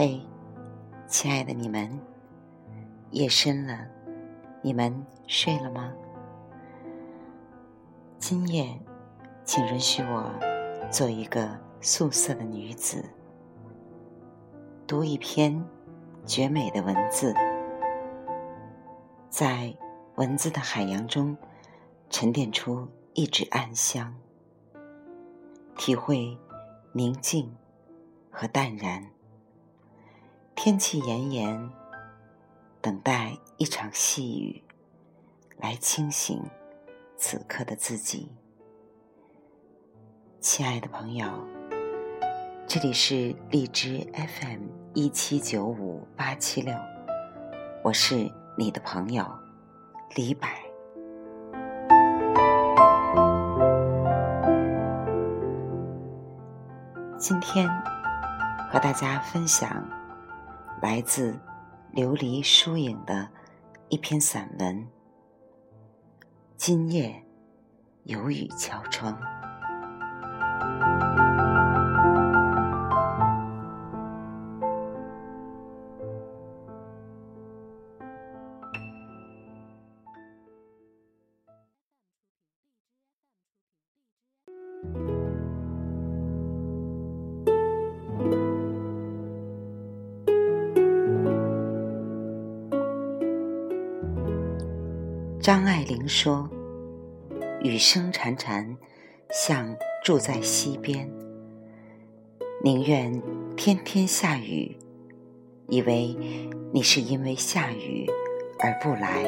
嘿，亲爱的你们，夜深了，你们睡了吗？今夜，请允许我做一个素色的女子，读一篇绝美的文字，在文字的海洋中沉淀出一支暗香，体会宁静和淡然。天气炎炎，等待一场细雨来清醒此刻的自己。亲爱的朋友，这里是荔枝 FM 一七九五八七六，我是你的朋友李柏。今天和大家分享。来自琉璃疏影的一篇散文。今夜有雨敲窗。张爱玲说：“雨声潺潺，像住在溪边。宁愿天天下雨，以为你是因为下雨而不来。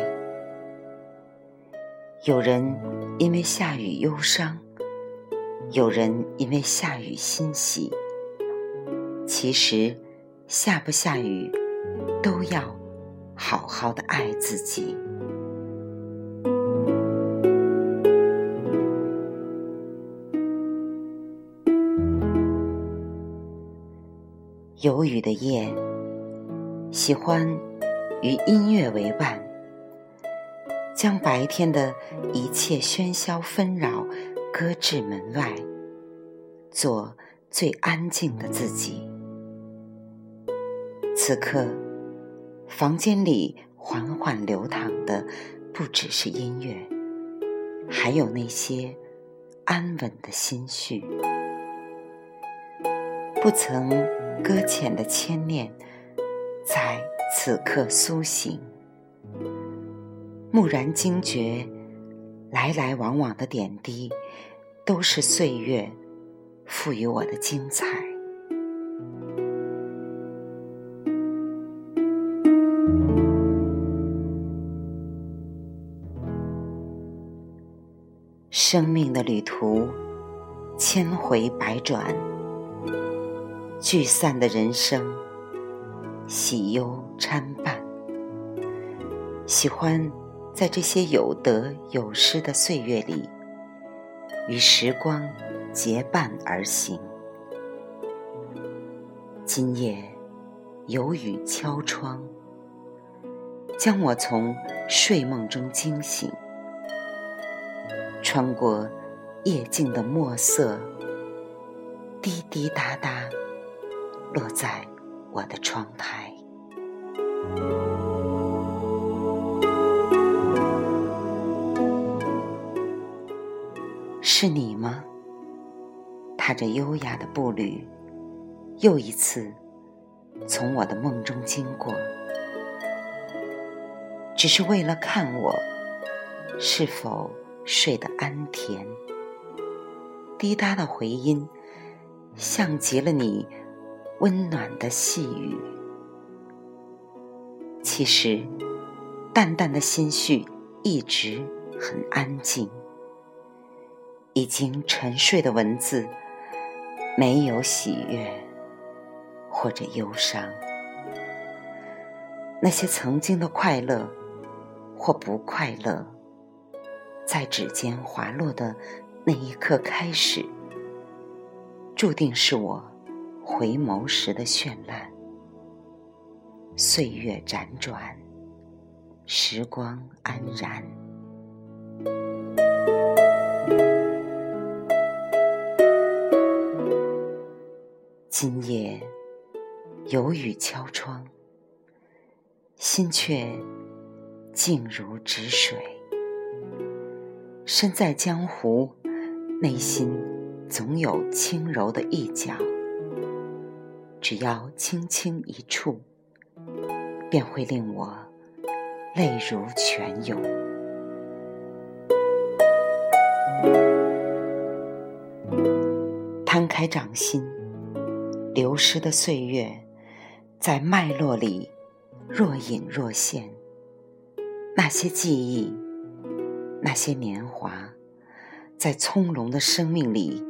有人因为下雨忧伤，有人因为下雨欣喜。其实，下不下雨，都要好好的爱自己。”有雨的夜，喜欢与音乐为伴，将白天的一切喧嚣纷扰搁置门外，做最安静的自己。此刻，房间里缓缓流淌的不只是音乐，还有那些安稳的心绪，不曾。搁浅的牵念，在此刻苏醒。蓦然惊觉，来来往往的点滴，都是岁月赋予我的精彩。生命的旅途，千回百转。聚散的人生，喜忧参半。喜欢在这些有得有失的岁月里，与时光结伴而行。今夜有雨敲窗，将我从睡梦中惊醒，穿过夜静的墨色，滴滴答答。落在我的窗台，是你吗？踏着优雅的步履，又一次从我的梦中经过，只是为了看我是否睡得安甜。滴答的回音，像极了你。温暖的细雨，其实淡淡的心绪一直很安静。已经沉睡的文字，没有喜悦或者忧伤。那些曾经的快乐或不快乐，在指尖滑落的那一刻开始，注定是我。回眸时的绚烂，岁月辗转，时光安然。今夜有雨敲窗，心却静如止水。身在江湖，内心总有轻柔的一角，只要轻轻一触，便会令我泪如泉涌。摊开掌心，流失的岁月。在脉络里若隐若现，那些记忆，那些年华，在葱茏的生命里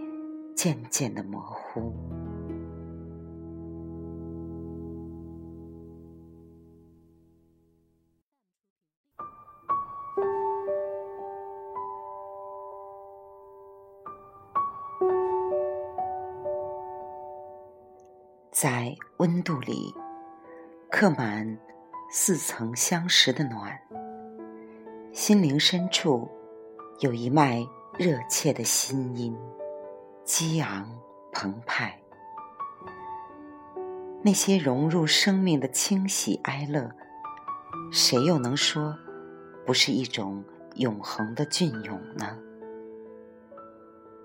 渐渐的模糊。在温度里刻满似曾相识的暖，心灵深处有一脉热切的心音，激昂澎湃。那些融入生命的清喜哀乐，谁又能说不是一种永恒的隽永呢？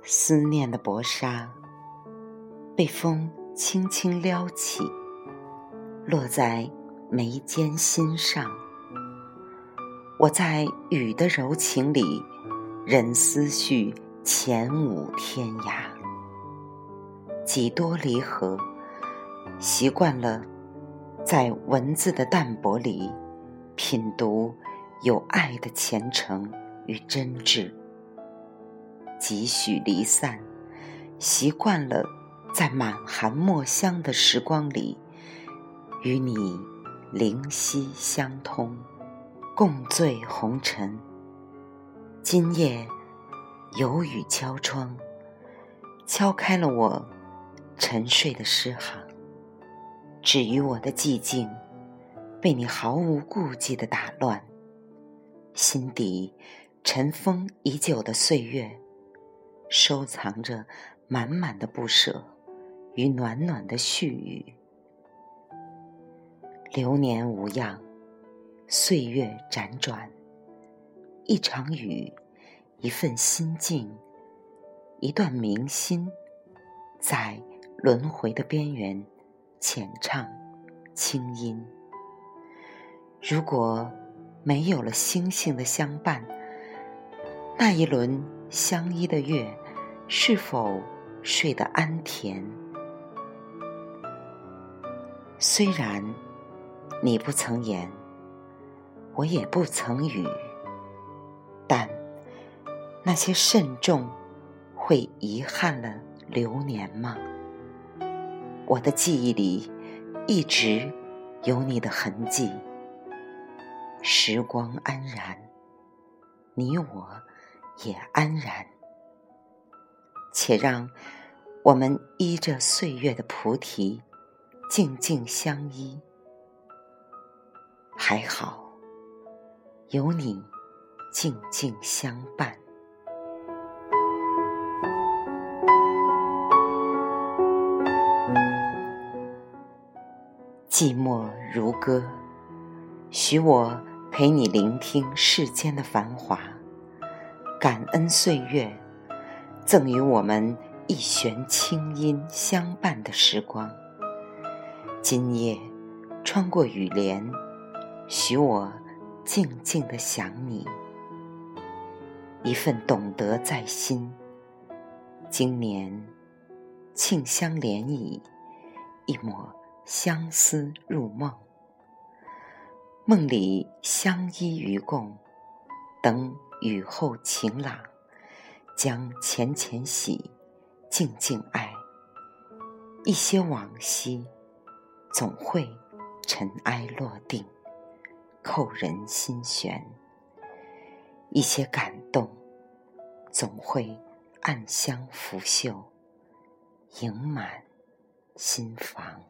思念的薄纱被风。轻轻撩起，落在眉间心上。我在雨的柔情里，任思绪前舞天涯。几多离合，习惯了在文字的淡泊里品读有爱的虔诚与真挚。几许离散，习惯了。在满含墨香的时光里，与你灵犀相通，共醉红尘。今夜有雨敲窗，敲开了我沉睡的诗行。至于我的寂静，被你毫无顾忌的打乱。心底尘封已久的岁月，收藏着满满的不舍。与暖暖的絮语，流年无恙，岁月辗转，一场雨，一份心境，一段明心，在轮回的边缘浅唱轻音。如果没有了星星的相伴，那一轮相依的月，是否睡得安甜？虽然你不曾言，我也不曾语，但那些慎重会遗憾了流年吗？我的记忆里一直有你的痕迹。时光安然，你我也安然。且让我们依着岁月的菩提。静静相依，还好有你静静相伴。寂寞如歌，许我陪你聆听世间的繁华，感恩岁月赠予我们一弦清音相伴的时光。今夜，穿过雨帘，许我静静的想你。一份懂得在心。今年，沁香涟漪，一抹相思入梦。梦里相依与共，等雨后晴朗，将浅浅喜，静静爱。一些往昔。总会尘埃落定，扣人心弦；一些感动，总会暗香拂袖，盈满心房。